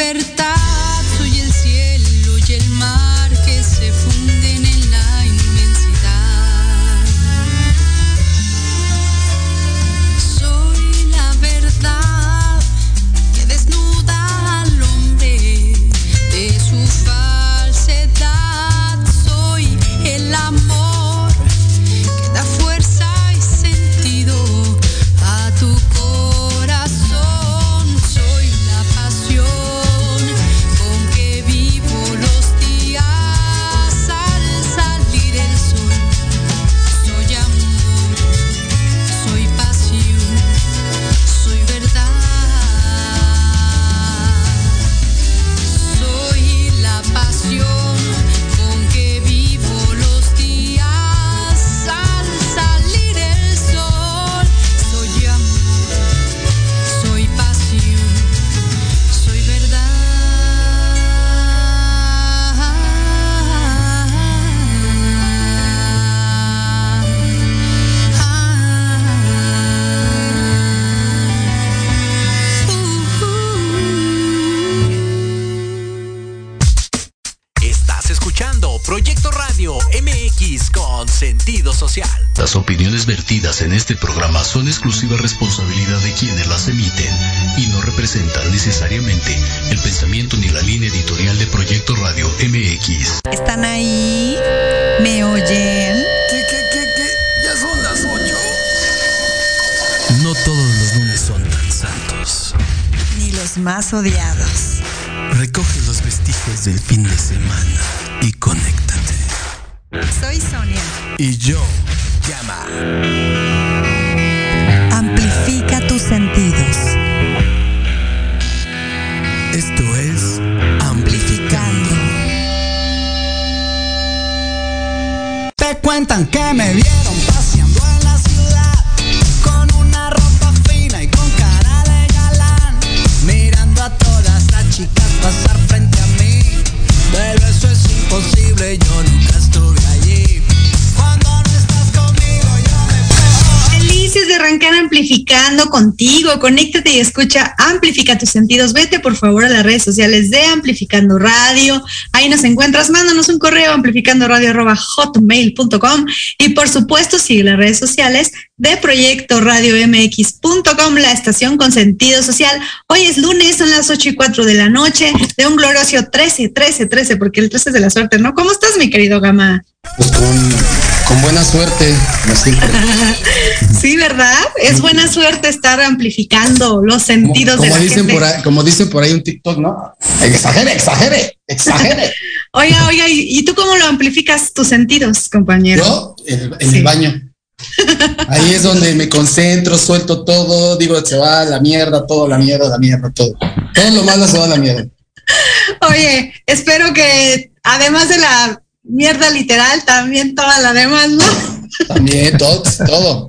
libertad. Vertidas en este programa son exclusiva responsabilidad de quienes las emiten y no representan necesariamente el pensamiento ni la línea editorial de Proyecto Radio MX. ¿Están ahí? ¿Me oyen? ¿Qué, qué, qué, qué? Ya son las ocho. No todos los lunes son tan santos. Ni los más odiados. Recoge los vestigios del fin de semana y conéctate. Soy Sonia. Y yo, llama. Amplifica tus sentidos. Esto es Amplificando. Te cuentan que me vieron amplificando contigo. Conéctate y escucha Amplifica tus sentidos. Vete por favor a las redes sociales de Amplificando Radio. Ahí nos encuentras. Mándanos un correo amplificandoradio.hotmail.com y por supuesto sigue las redes sociales de Proyecto Radio MX.com, la estación con sentido social. Hoy es lunes, son las 8 y 4 de la noche de un glorioso 13, 13, 13, porque el 13 es de la suerte, ¿no? ¿Cómo estás, mi querido Gama? Pues con, con buena suerte, como siempre. Sí, ¿verdad? Es buena suerte estar amplificando los sentidos como de la dicen gente. por ahí, como dicen por ahí un TikTok, ¿no? Exagere, exagere, exagere. Oiga, oiga, ¿y, y tú cómo lo amplificas tus sentidos, compañero? Yo, en, en Sí. el baño. Ahí es donde me concentro, suelto todo, digo, se va a la mierda, todo, la mierda, la mierda, todo. Todo lo malo se va a la mierda. Oye, espero que además de la mierda literal, también toda la demás, ¿no? También, todo, todo.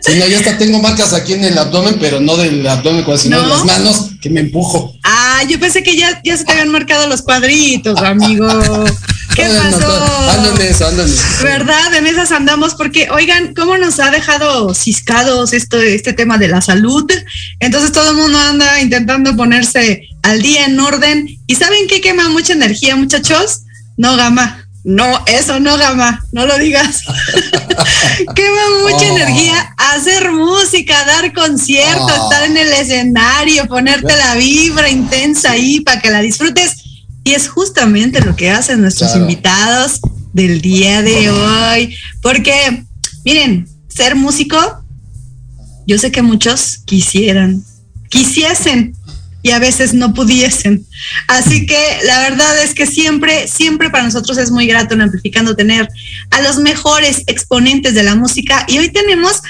Sí, no, yo hasta tengo marcas aquí en el abdomen, pero no del abdomen, sino ¿No? de las manos que me empujo. Ah, yo pensé que ya, ya se te habían marcado los cuadritos, amigo. ¿Qué No, no, no, pasó? Ando en eso, ando en eso. ¿Verdad? En esas andamos porque, oigan, ¿cómo nos ha dejado ciscados esto, este tema de la salud? Entonces todo el mundo anda intentando ponerse al día en orden. ¿Y saben qué quema mucha energía, muchachos? No gama. No, eso no gama, no lo digas. quema mucha Oh. energía hacer música, dar conciertos, Oh. estar en el escenario, ponerte la vibra intensa ahí para que la disfrutes. Y es justamente lo que hacen nuestros Claro. invitados del día de hoy. Porque, miren, ser músico, yo sé que muchos quisieran, quisiesen y a veces no pudiesen. Así que la verdad es que siempre, siempre para nosotros es muy grato en Amplificando tener a los mejores exponentes de la música. Y hoy tenemos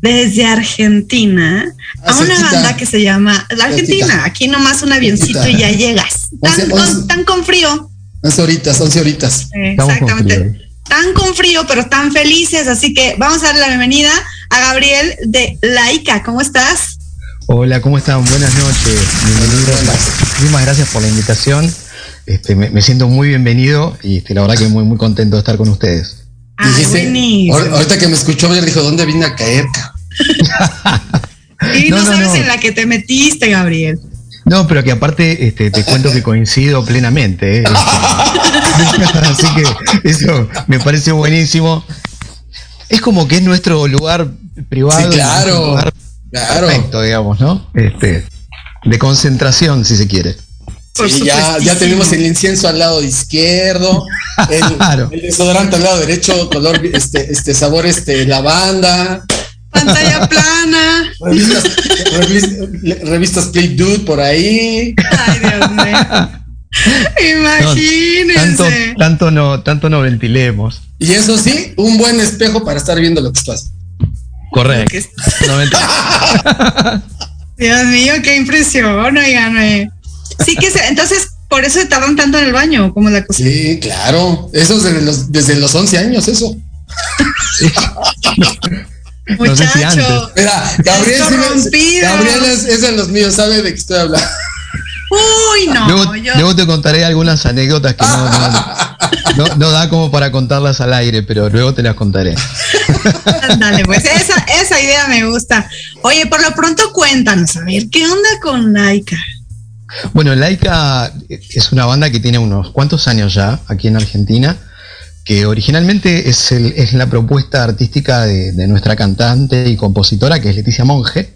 desde Argentina a una cerquita. banda que se llama la Argentina. Cerquita. Aquí nomás un avioncito y ya llegas. Tan, Once- con, once- tan con frío. 11 horitas, 11 horitas. Exactamente. frío. Tan con frío, pero tan felices. Así que vamos a darle la bienvenida a Gabriel de Laica. ¿Cómo estás? Hola, ¿cómo están? Buenas noches. Bienvenidos. Muchísimas gracias por la invitación. Este, me, me siento muy bienvenido y este, la verdad que muy, muy contento de estar con ustedes. Ay, Dijiste, buenísimo. ahor- ahorita que me escuchó, ayer dijo, ¿dónde vine a caer? ca-?" Y no, sabes en la que te metiste, Gabriel. No, pero que aparte este, te cuento que coincido plenamente. ¿eh? Este, así que eso me parece buenísimo. Es como que es nuestro lugar privado. Sí, claro. Claro. Perfecto, digamos, ¿no? Este, de concentración, si se quiere. Sí, ya, ya tenemos el incienso al lado izquierdo, el, desodorante al lado derecho, color este, este sabor este lavanda. Pantalla plana. Revistas, Play Dude por ahí. Ay, Dios mío. Imagínense. tanto, tanto, no, tanto no ventilemos. Y eso sí, un buen espejo para estar viendo lo que estás. Correcto. Dios mío, qué impresión, oigan. Sí que se, entonces por eso se tardan tanto en el baño, como la cosa. Sí, claro. Eso es desde los, desde los 11 años, eso. Muchacho. Mira, Gabriel, Gabriel es, de los míos, sabe de qué estoy hablando. Uy, no. Luego, te contaré algunas anécdotas que no, no, da como para contarlas al aire, pero luego te las contaré. Dale, pues esa, esa idea me gusta. Oye, por lo pronto cuéntanos, a ver, ¿qué onda con Laika? Bueno, Laika es una banda que tiene unos cuantos años ya aquí en Argentina, que originalmente es, es la propuesta artística de, nuestra cantante y compositora, que es Leticia Monge.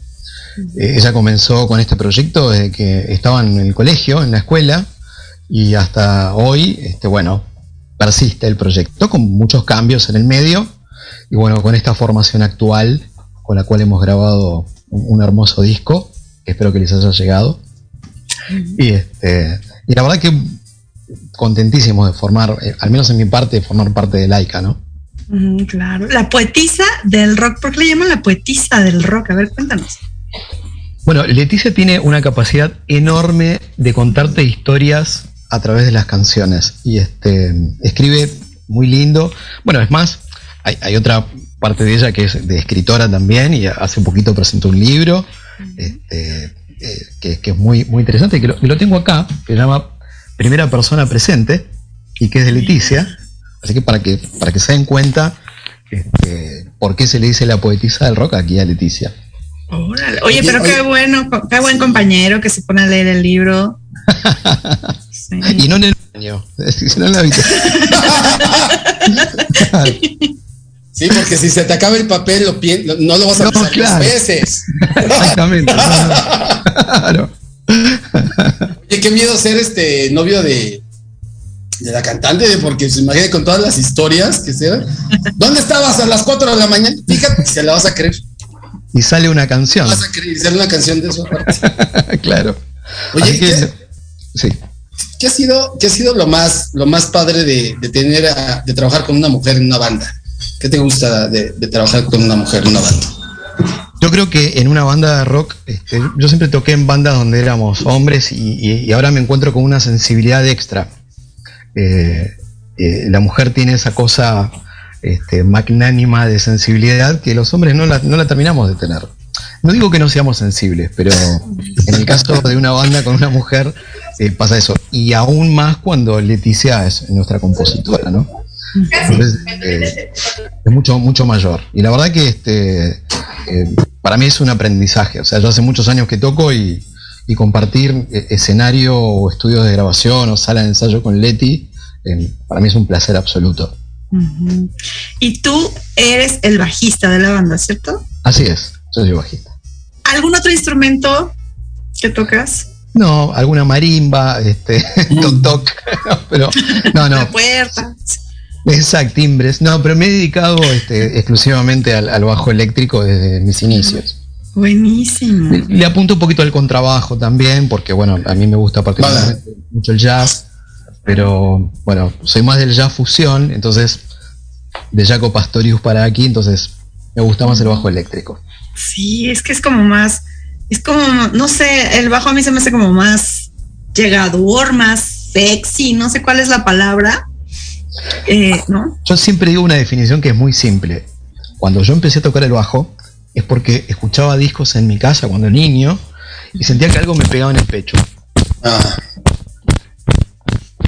Eh, ella comenzó con este proyecto desde que estaba en el colegio, en la escuela, y hasta hoy, este, bueno, persiste el proyecto con muchos cambios en el medio, y bueno, con esta formación actual, con la cual hemos grabado un, un hermoso disco, espero que les haya llegado. Y, este, y la verdad que contentísimo de formar, eh, al menos en mi parte, de formar parte de Laika, ¿no? claro. La poetisa del rock, ¿por qué le llaman la poetisa del rock? A ver, cuéntanos. Bueno, Leticia tiene una capacidad enorme de contarte historias a través de las canciones. Y este escribe muy lindo. Bueno, es más, hay, otra parte de ella que es de escritora también, y hace un poquito presentó un libro. Este, eh, que, es muy, muy interesante, que lo, que lo tengo acá, que se llama Primera Persona Presente, y que es de Leticia. Así que para que, para que se den cuenta este, por qué se le dice la poetisa del rock aquí a Leticia. Oye, pero qué bueno, qué buen compañero que se pone a leer el libro. Y no en el baño, sino en la. Sí, porque si se te acaba el papel, lo no lo vas a no, usar claro. veces. Exactamente. claro. Oye, qué miedo ser este novio de, de la cantante, porque se imagina con todas las historias que se ¿Dónde estabas a las 4 de la mañana? Fíjate, se la vas a creer. Y sale una canción. Vas a creer, sale una canción de eso claro. Oye, ¿qué, sí. ¿qué ha sido, qué ha sido lo más, lo más padre de, de tener de trabajar con una mujer en una banda? ¿Qué te gusta de, trabajar con una mujer en una banda? Yo creo que en una banda de rock, este, yo siempre toqué en bandas donde éramos hombres y, ahora me encuentro con una sensibilidad extra. Eh, eh, la mujer tiene esa cosa este, magnánima de sensibilidad que los hombres no la, no la terminamos de tener. No digo que no seamos sensibles, pero en el caso de una banda con una mujer eh, pasa eso. Y aún más cuando Leticia es nuestra compositora, ¿no? Eh, es mucho, mucho mayor. Y la verdad que este, eh, para mí es un aprendizaje. O sea, yo hace muchos años que toco y, compartir eh, escenario o estudios de grabación o sala de ensayo con Leti, para mí es un placer absoluto. Y tú eres el bajista de la banda, ¿cierto? Así es, yo soy bajista. ¿Algún otro instrumento que tocas? No, alguna marimba, este, toc toc, pero no, no. La puerta. Exacto, timbres. No, pero me he dedicado este, exclusivamente al, bajo eléctrico desde mis inicios. Buenísimo. Le, apunto un poquito al contrabajo también, porque bueno, a mí me gusta particularmente mucho el jazz, pero bueno, soy más del jazz fusión, entonces de Jaco Pastorius para aquí, entonces me gusta más el bajo eléctrico. Sí, es que es como más, es como, no sé, el bajo a mí se me hace como más llegador, más sexy, no sé cuál es la palabra eh, yo siempre digo una definición que es muy simple. Cuando yo empecé a tocar el bajo, es porque escuchaba discos en mi casa cuando niño y sentía que algo me pegaba en el pecho. Ah.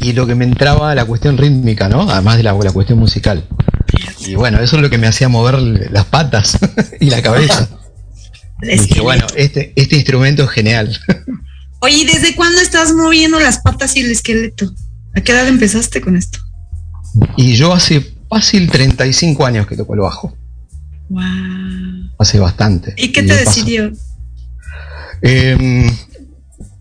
Y lo que me entraba la cuestión rítmica, ¿no? Además de la, la cuestión musical. Y bueno, eso es lo que me hacía mover las patas y la cabeza. Dije, bueno, este, este instrumento es genial. Oye, ¿y desde cuándo estás moviendo las patas y el esqueleto? ¿A qué edad empezaste con esto? Y yo hace fácil 35 años que toco el bajo. Wow. Hace bastante. ¿Y qué te decidió? Em,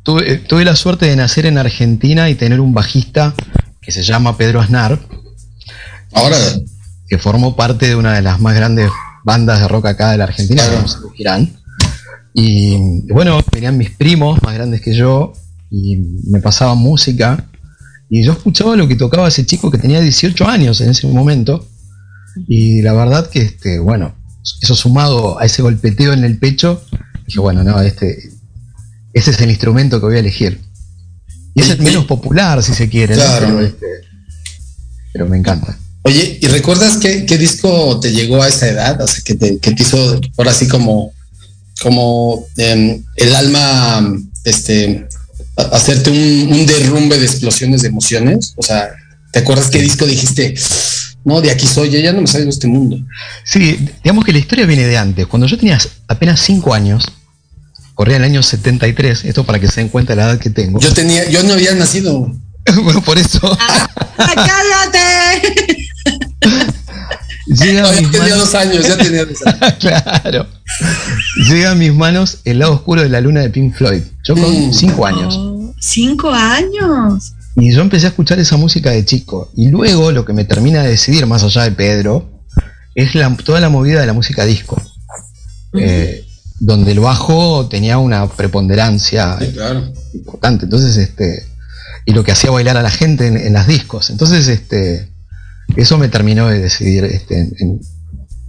tuve, tuve, la suerte de nacer en Argentina y tener un bajista que se llama Pedro Aznar. Ahora. Que formó parte de una de las más grandes bandas de rock acá de la Argentina, claro. Girán. Y bueno, venían mis primos más grandes que yo y me pasaban música. Y yo escuchaba lo que tocaba ese chico que tenía 18 años en ese momento. Y la verdad que, este, bueno, eso sumado a ese golpeteo en el pecho, dije, bueno, no, este, ese es el instrumento que voy a elegir. Y es el menos popular, si se quiere, claro. pero, este, pero, me encanta. Oye, ¿y recuerdas qué, qué, disco te llegó a esa edad? O sea, que te, que te hizo ahora sí como como eh, el alma, este, hacerte un, un, derrumbe de explosiones de emociones? O sea, ¿te acuerdas qué disco dijiste? No, de aquí soy, yo ya no me salgo de este mundo. Sí, digamos que la historia viene de antes. Cuando yo tenía apenas 5 años, corría el año 73, esto para que se den cuenta de la edad que tengo. Yo tenía, yo no había nacido. bueno, por eso. ¡Ah, cállate! Llega no, ya tenía dos años, ya tenía dos años. claro. Llega a mis manos el lado oscuro de la luna de Pink Floyd. Yo con 5 mm. años. Oh, ¡Cinco años! Y yo empecé a escuchar esa música de chico. Y luego lo que me termina de decidir, más allá de Pedro, es la, toda la movida de la música disco. Eh, donde el bajo tenía una preponderancia sí, claro. importante. Entonces, este. Y lo que hacía bailar a la gente en, en las discos. Entonces, este eso me terminó de decidir este, en,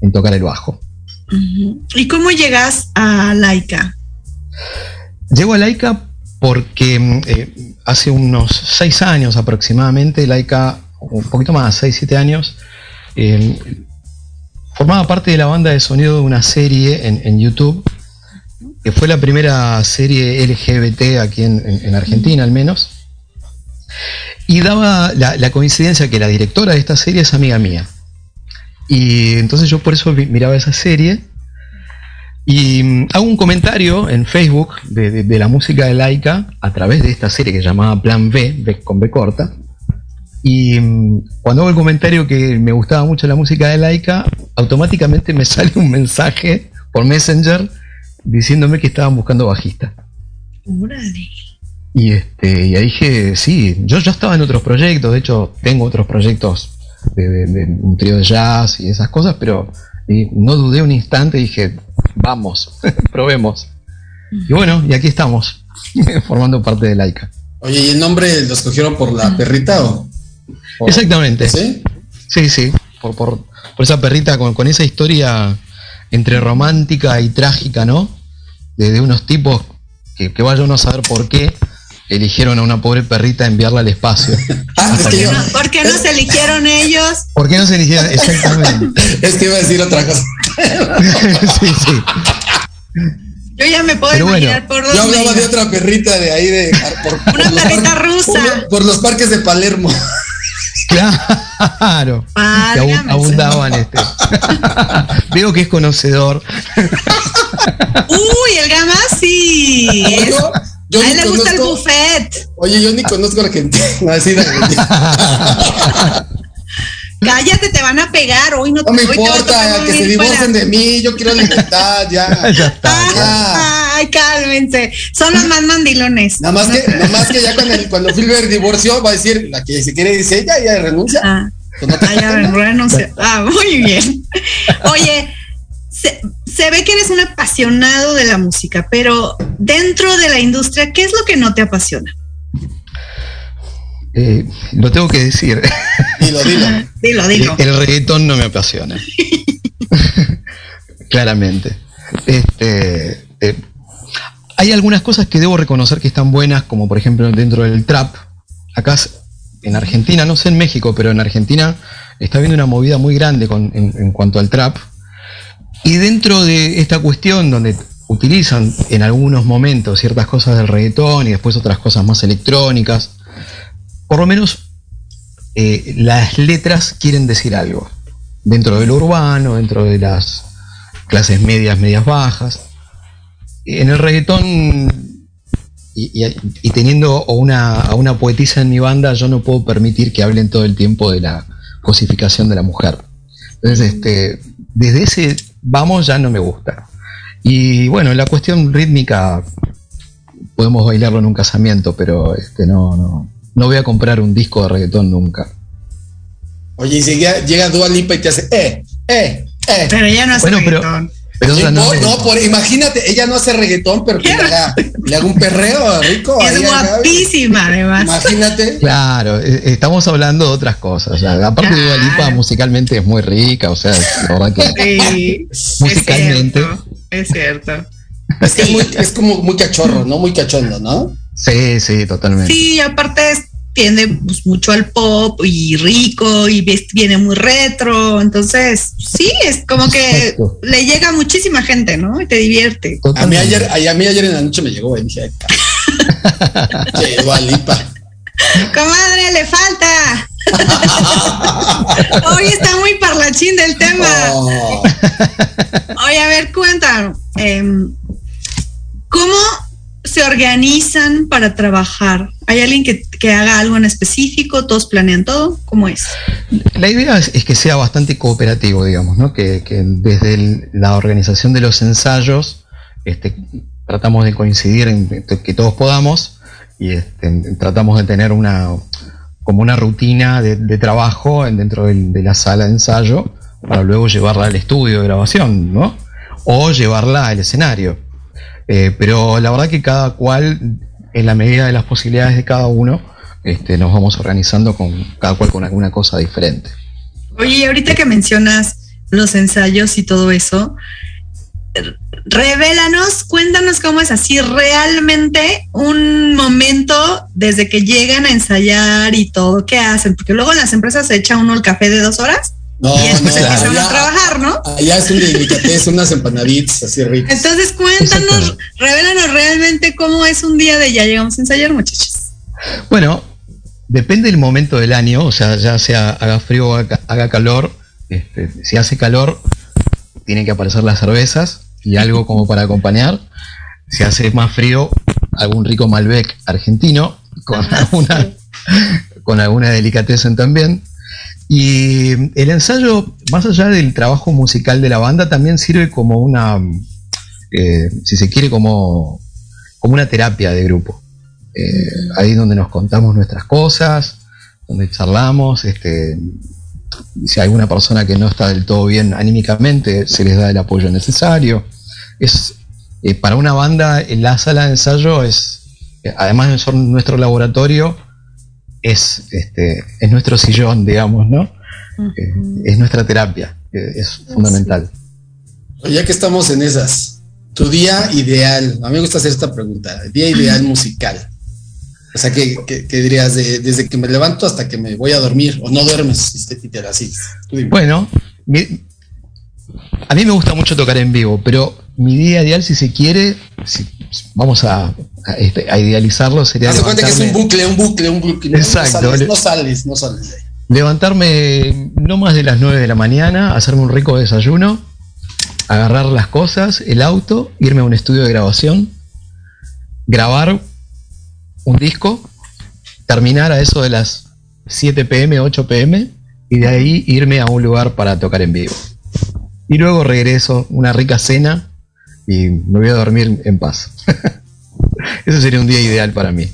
en, tocar el bajo. ¿Y cómo llegas a Laika? Llego a Laika porque eh, hace unos seis años aproximadamente, Laika, un poquito más, seis, siete años, eh, formaba parte de la banda de sonido de una serie en, en, YouTube, que fue la primera serie LGBT aquí en, en Argentina al menos. Y daba la, coincidencia que la directora de esta serie es amiga mía. Y entonces yo por eso miraba esa serie. Y mm, hago un comentario en Facebook de, la música de Laika a través de esta serie que se llamaba Plan B, B con B corta. Y mm, cuando hago el comentario que me gustaba mucho la música de Laika, automáticamente me sale un mensaje por Messenger diciéndome que estaban buscando bajista. Órale. Y, este, y ahí dije, sí, yo ya estaba en otros proyectos, de hecho tengo otros proyectos de, de, de un trío de jazz y esas cosas, pero y no dudé un instante y dije, vamos, probemos. Y bueno, y aquí estamos, formando parte de Laika. Oye, ¿y el nombre lo escogieron por la perrita o? o... Exactamente. ¿Sí? Sí, sí, por, por, por esa perrita con, con, esa historia entre romántica y trágica, ¿no? De, de unos tipos que, que vaya uno a saber por qué, eligieron a una pobre perrita enviarla al espacio. ah, ¿Por, qué no, ¿Por qué no se eligieron ellos? ¿Por qué no se eligieron? Exactamente. es que iba a decir otra cosa. sí, sí. Yo ya me puedo Pero imaginar bueno, por dos. Yo hablaba de otra perrita de ahí de. Por, por una perrita rusa. Por, por, los parques de Palermo. Claro. Que abund abundaban este. Veo que es conocedor. Uy, el gama sí. Yo a él le conozco, gusta el buffet. Oye, yo ni conozco a Argentina. Así de Argentina. Cállate, te van a pegar. Hoy no, no me importa, que se divorcen de mí. Yo quiero libertad, ya. ya está. Ya. Ay, cálmense. Son los más mandilones. Nada más que, nada más que ya cuando, el, cuando Filber divorció, va a decir, la que se quiere dice ella, ya renuncia. Ah, pues no ya renuncia. Ah, muy bien. Oye, se, se, ve que eres un apasionado de la música, pero dentro de la industria, ¿qué es lo que no te apasiona? Eh, lo tengo que decir. Dilo, dilo. dilo, dilo. El, el reggaetón no me apasiona. Claramente. Este, eh, hay algunas cosas que debo reconocer que están buenas, como por ejemplo dentro del trap. Acá en Argentina, no sé en México, pero en Argentina está habiendo una movida muy grande en cuanto al trap. Y dentro de esta cuestión donde utilizan en algunos momentos ciertas cosas del reggaetón y después otras cosas más electrónicas, por lo menos eh, las letras quieren decir algo. Dentro de lo urbano, dentro de las clases medias, medias bajas. En el reggaetón y, teniendo una, a una poetisa en mi banda, yo no puedo permitir que hablen todo el tiempo de la cosificación de la mujer. Entonces, este, desde ese vamos ya no me gusta. Y bueno, la cuestión rítmica podemos bailarlo en un casamiento, pero este no, no, no voy a comprar un disco de reggaetón nunca. Oye, y si llega, llega Dua Lipa y te hace, eh, eh, eh. Pero ya no es bueno, reggaetón. Pero no, no, por, imagínate, ella no hace reggaetón, pero que le haga, le haga, un perreo rico. Es guapísima, además. Imagínate. Claro, e, estamos hablando de otras cosas. aparte de Lipa musicalmente es muy rica, o sea, la verdad que musicalmente. Es cierto. Es, que es, muy, es como muy cachorro, ¿no? Muy cachondo, ¿no? Sí, sí, totalmente. Sí, aparte es tiende pues, mucho al pop y rico y viene muy retro. Entonces, sí, es como que le llega a muchísima gente, ¿no? Y te divierte. A mí, ayer, a, mí ayer en la noche me llegó y dije, Lipa. Comadre, le falta. Hoy está muy parlachín del tema. Oh. Oye, a ver, cuéntanos. Em, ¿Cómo se organizan para trabajar? ¿Hay alguien que, haga algo en específico? ¿Todos planean todo? ¿Cómo es? La idea es, que sea bastante cooperativo, digamos, ¿no? Que, desde la organización de los ensayos este, tratamos de coincidir en que todos podamos y este, tratamos de tener una como una rutina de, trabajo dentro de, la sala de ensayo para luego llevarla al estudio de grabación, ¿no? O llevarla al escenario. Eh, pero la verdad que cada cual, en la medida de las posibilidades de cada uno, este, nos vamos organizando con cada cual con alguna cosa diferente. Oye, ahorita que mencionas los ensayos y todo eso, revélanos, cuéntanos cómo es así realmente un momento desde que llegan a ensayar y todo, ¿qué hacen? Porque luego en las empresas se echa uno el café de dos horas no, y después no, empiezan a trabajar, ¿no? Allá es un delicatez, unas empanaditas así ricas. Entonces cuéntanos, revélanos realmente cómo es un día de ya llegamos a ensayar, muchachos. Bueno, depende del momento del año, o sea, ya sea haga frío o haga, calor, este, si hace calor, tienen que aparecer las cervezas y algo como para acompañar. Si hace más frío, algún rico Malbec argentino con alguna, con alguna delicatessen también. Y el ensayo, más allá del trabajo musical de la banda, también sirve como una, eh, si se quiere, como, como una terapia de grupo. Eh, ahí donde nos contamos nuestras cosas, donde charlamos, este, si hay alguna persona que no está del todo bien anímicamente, se les da el apoyo necesario. Es, eh, para una banda, la sala de ensayo es, además de ser nuestro laboratorio, es, este, es nuestro sillón, digamos, ¿no? Eh, es nuestra terapia, es fundamental. Ya que estamos en esas, tu día ideal, a mí me gusta hacer esta pregunta, día ideal musical. O sea, ¿qué, dirías desde que me levanto hasta que me voy a dormir? ¿O no duermes? Así. Bueno, a mí me gusta mucho tocar en vivo, pero mi día ideal, si se quiere, vamos a, este, idealizarlo, sería. Haz cuenta que es un bucle, un bucle, un bucle. Exacto. No sales, no sales, Levantarme no más de las 9 de la mañana, hacerme un rico desayuno, agarrar las cosas, el auto, irme a un estudio de grabación, grabar un disco, terminar a eso de las 7 pm, 8 pm, y de ahí irme a un lugar para tocar en vivo. Y luego regreso, una rica cena, y me voy a dormir en paz. Ese sería un día ideal para mí.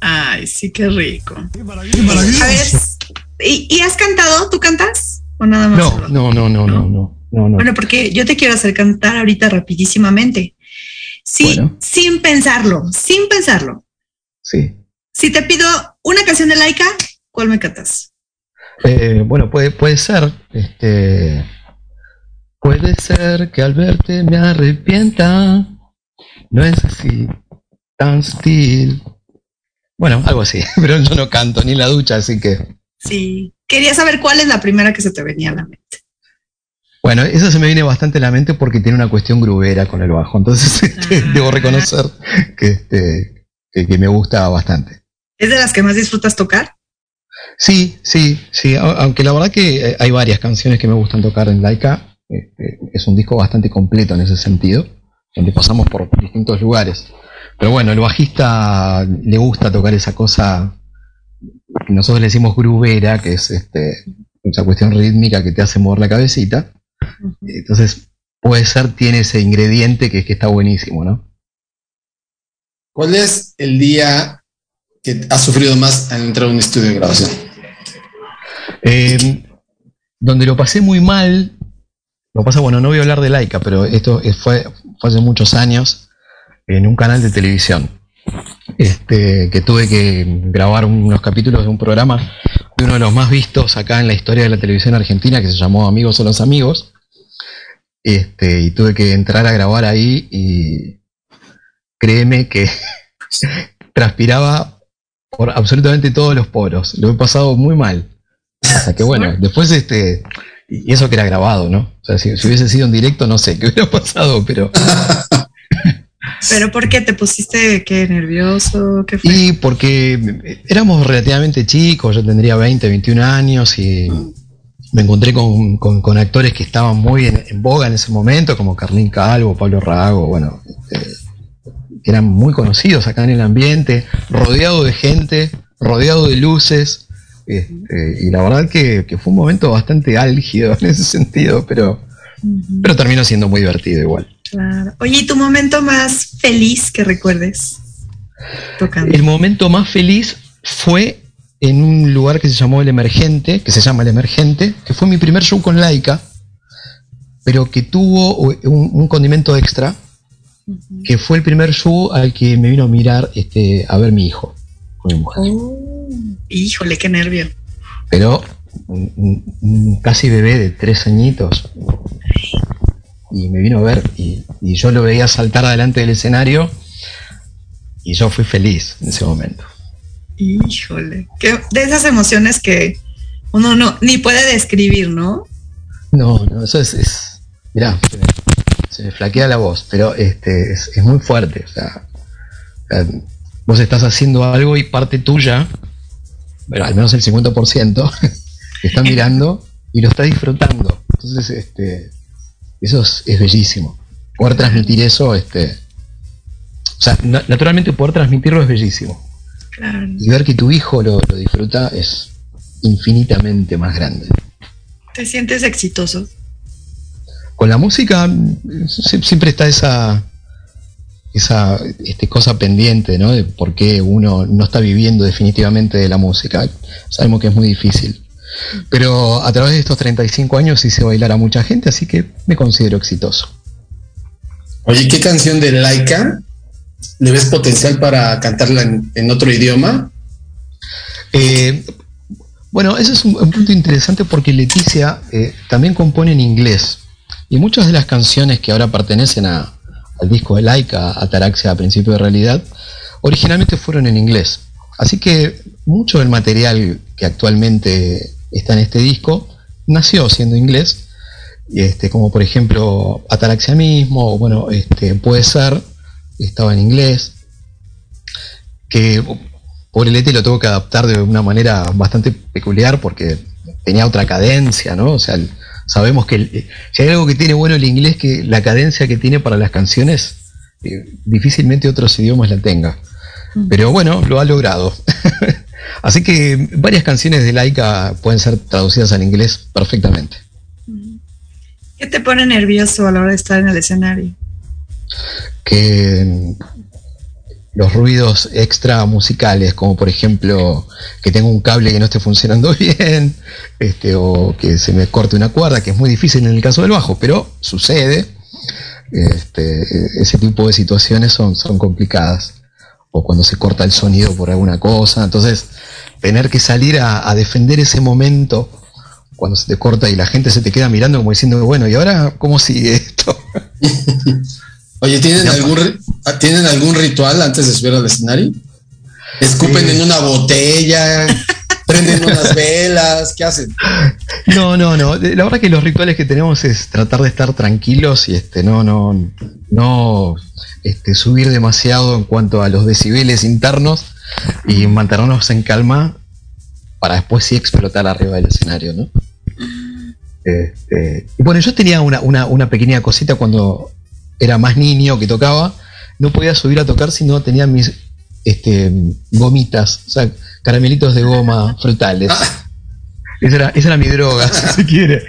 Ay, sí, qué rico. ¿y, has cantado? ¿Tú cantas? ¿O nada más? No, no, no, no, no, no, Bueno, porque yo te quiero hacer cantar ahorita rapidísimamente. Sí, sin pensarlo, sin pensarlo. Sí. Si te pido una canción de Laika, ¿cuál me cantas? Eh, bueno, puede, puede ser. Este, Puede ser que al verte me arrepienta. No es así. Tan still. Bueno, algo así. Pero yo no canto ni la ducha, así que. Sí. Quería saber cuál es la primera que se te venía a la mente. Bueno, eso se me viene bastante a la mente porque tiene una cuestión grubera con el bajo. Entonces este, ah. debo reconocer que, este, que, me gusta bastante. ¿Es de las que más disfrutas tocar? Sí, sí, sí. Aunque la verdad que hay varias canciones que me gustan tocar en Laika. Este, es un disco bastante completo en ese sentido. donde pasamos por distintos lugares. Pero bueno, el bajista le gusta tocar esa cosa que nosotros le decimos grubera, que es este, esa cuestión rítmica que te hace mover la cabecita. Entonces, puede ser, tiene ese ingrediente que, que está buenísimo, ¿no? ¿Cuál es el día que has sufrido más al entrar a un estudio de grabación? Eh, donde lo pasé muy mal, lo pasa, bueno, no voy a hablar de Laika, pero esto fue, fue hace muchos años en un canal de televisión. Este, que tuve que grabar unos capítulos de un programa de uno de los más vistos acá en la historia de la televisión argentina que se llamó Amigos o los Amigos. Este, y tuve que entrar a grabar ahí y créeme que transpiraba por absolutamente todos los poros. Lo he pasado muy mal. Hasta que bueno, después este. Y eso que era grabado, ¿no? O sea, si, hubiese sido en directo, no sé qué hubiera pasado, pero. ¿Pero por qué te pusiste qué nervioso? ¿Qué fue? Y porque éramos relativamente chicos, yo tendría 20, 21 años y me encontré con, actores que estaban muy en, boga en ese momento, como Carlín Calvo, Pablo Rago, bueno, que eran muy conocidos acá en el ambiente, rodeado de gente, rodeado de luces, este, y la verdad que, fue un momento bastante álgido en ese sentido, pero, pero terminó siendo muy divertido igual. Claro. Oye, ¿y tu momento más feliz que recuerdes? Tocando. El momento más feliz fue en un lugar que se llamó El Emergente, que se llama El Emergente, que fue mi primer show con Laika, pero que tuvo un condimento extra, que fue el primer show al que me vino a mirar este, a ver mi hijo con mi mujer. Oh, híjole, qué nervio. Pero un, casi bebé de tres añitos y me vino a ver y, yo lo veía saltar adelante del escenario y yo fui feliz en ese momento. Híjole, que de esas emociones que uno no ni puede describir, ¿no? No, no, eso es, es mirá, se me flaquea la voz, pero este, es, muy fuerte. O sea, vos estás haciendo algo y parte tuya, bueno, al menos el 50%, te está mirando y lo está disfrutando. Entonces, este, eso es, bellísimo. Poder transmitir eso, este, o sea, naturalmente poder transmitirlo es bellísimo. Y ver que tu hijo lo, lo disfruta es infinitamente más grande. ¿Te sientes exitoso? con la música siempre está esa esa este, cosa pendiente, ¿no? De por qué uno no está viviendo definitivamente de la música. Sabemos que es muy difícil. Pero a través de estos 35 años hice bailar a mucha gente, así que me considero exitoso. Oye, ¿qué canción de Laika le ves potencial para cantarla en, otro idioma? Eh, bueno, eso es un, punto interesante porque Leticia eh, también compone en inglés. Y muchas de las canciones que ahora pertenecen a, al disco de Laika, Ataraxia a principio de realidad, originalmente fueron en inglés. Así que mucho del material que actualmente está en este disco nació siendo inglés, este, como por ejemplo Ataraxia mismo, o bueno, este, puede ser, estaba en inglés, que por el ET lo tuvo que adaptar de una manera bastante peculiar porque tenía otra cadencia, ¿no? O sea, sabemos que eh, si hay algo que tiene bueno el inglés, que la cadencia que tiene para las canciones, eh, difícilmente otros idiomas la tenga. Pero bueno, lo ha logrado. Así que varias canciones de Laika pueden ser traducidas al inglés perfectamente. ¿Qué te pone nervioso a la hora de estar en el escenario? Que los ruidos extra musicales, como por ejemplo que tengo un cable que no esté funcionando bien, este, o que se me corte una cuerda, que es muy difícil en el caso del bajo, pero sucede. Este, ese tipo de situaciones son, son complicadas. O cuando se corta el sonido por alguna cosa. Entonces, tener que salir a, a defender ese momento cuando se te corta y la gente se te queda mirando como diciendo, bueno, ¿y ahora cómo sigue esto? Oye, ¿tienen algún, ¿tienen algún ritual antes de subir al escenario? ¿Escupen en una botella? ¿Prenden unas velas? ¿Qué hacen? No, no, no. La verdad que los rituales que tenemos es tratar de estar tranquilos y este, no, no, no este, subir demasiado en cuanto a los decibeles internos y mantenernos en calma para después sí explotar arriba del escenario, ¿no? Este, y bueno, yo tenía una, una, una pequeña cosita cuando era más niño que tocaba, no podía subir a tocar si no tenía mis este, gomitas, o sea, caramelitos de goma frutales. Esa era, esa era mi droga, si se quiere.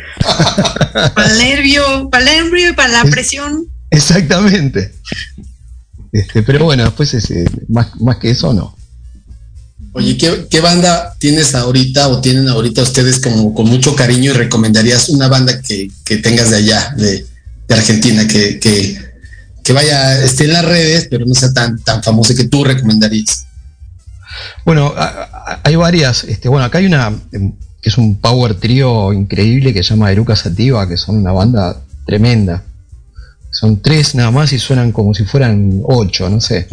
Para el nervio, para el nervio y para la presión. Exactamente. Este, pero bueno, después ese, más, más que eso no. Oye, ¿qué, banda tienes ahorita o tienen ahorita ustedes como con mucho cariño y recomendarías una banda que, tengas de allá, de, Argentina, que, que, vaya, esté en las redes, pero no sea tan, tan famosa que tú recomendarías? Bueno, hay varias. Este, bueno, acá hay una em, que es un power trío increíble que se llama Eruca Sativa, que son una banda tremenda. Son tres nada más y suenan como si fueran ocho, no sé.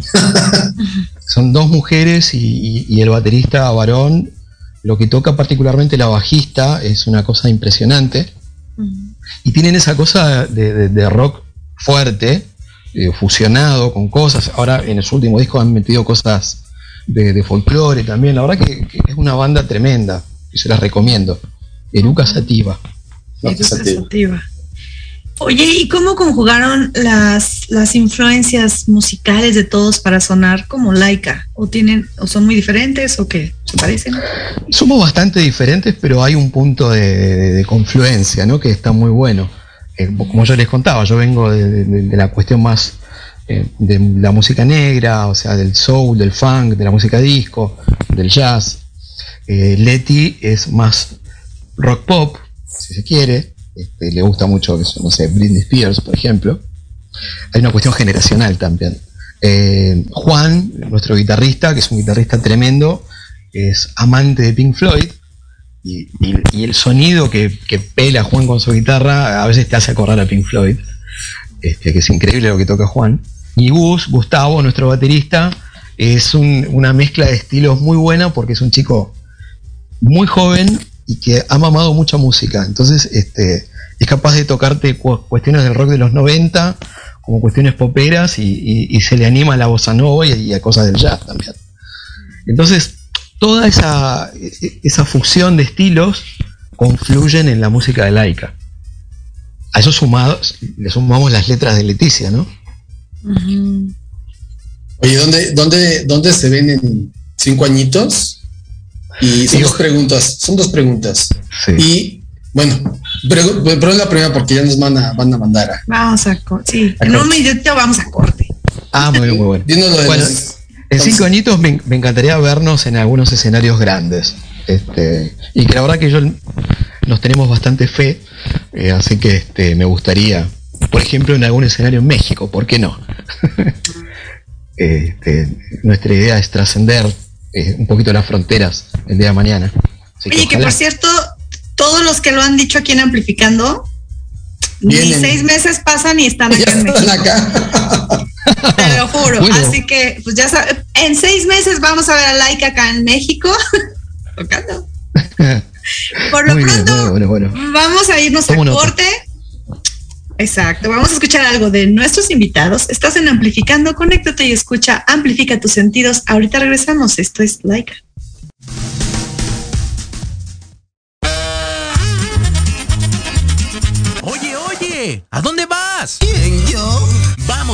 Son dos mujeres y, el baterista varón. Lo que toca particularmente la bajista es una cosa impresionante. Y tienen esa cosa de, rock fuerte, eh, fusionado con cosas. Ahora en su último disco han metido cosas de, folclore también. La verdad que, es una banda tremenda y se las recomiendo. Eruca Sativa. Eruca Sativa. Oye, ¿y cómo conjugaron las, las influencias musicales de todos para sonar como laica? ¿O tienen, o son muy diferentes o qué? ¿Se parecen? Somos bastante diferentes, pero hay un punto de, confluencia, ¿no? Que está muy bueno. Eh, como yo les contaba, yo vengo de, la cuestión más eh, de la música negra, o sea, del soul, del funk, de la música disco, del jazz. Eh, es más rock pop, si se quiere, este, le gusta mucho, no sé, Britney Spears, por ejemplo. Hay una cuestión generacional también. Eh, Juan, nuestro guitarrista, que es un guitarrista tremendo, es amante de Pink Floyd. Y, el sonido que, pela Juan con su guitarra a veces te hace acordar a Pink Floyd. Este, que es increíble lo que toca Juan. Y Gus, Gustavo, nuestro baterista, es una mezcla de estilos muy buena porque es un chico muy joven y que ha mamado mucha música. Entonces, este, es capaz de tocarte cuestiones del rock de los 90 como cuestiones poperas y, se le anima a la bossa nova y, a cosas del jazz también. Entonces, toda esa, esa fusión de estilos confluyen en la música de Laika. A eso sumado, le sumamos las letras de Leticia, ¿no? Oye, ¿dónde, dónde, ¿dónde se ven en cinco añitos? Y son dos preguntas, son dos preguntas. Y bueno, pero, pero, es la primera porque ya nos van a, van a mandar a. Vamos a corte. Sí, en un minuto vamos a corte. Ah, muy bien, muy bueno. bueno en cinco añitos me, encantaría vernos en algunos escenarios grandes. Este, y que la verdad que yo nos tenemos bastante fe, eh, así que este, me gustaría, por ejemplo, en algún escenario en México, ¿por qué no? este, nuestra idea es trascender eh, un poquito las fronteras el día de mañana. Oye, que, por cierto, todos los que lo han dicho aquí en Amplificando, ni seis meses pasan y están acá en México. Te lo juro. Así que, pues ya sabes, en seis meses vamos a ver a Laika acá en México tocando. Por lo pronto, vamos a irnos a corte. Exacto, vamos a escuchar algo de nuestros invitados. Estás en Amplificando, conéctate y escucha, amplifica tus sentidos. Ahorita regresamos, esto es Laika. Oye, oye, ¿a dónde vas? ¿Quién, yo?